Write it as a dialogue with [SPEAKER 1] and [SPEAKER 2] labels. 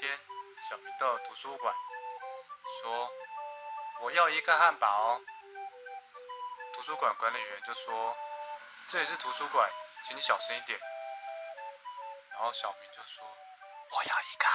[SPEAKER 1] 天，小明到图书馆，说：“我要一个汉堡。”图书馆管理员就说：“这里是图书馆，请你小声一点。”然后小明就说：“我要一个。”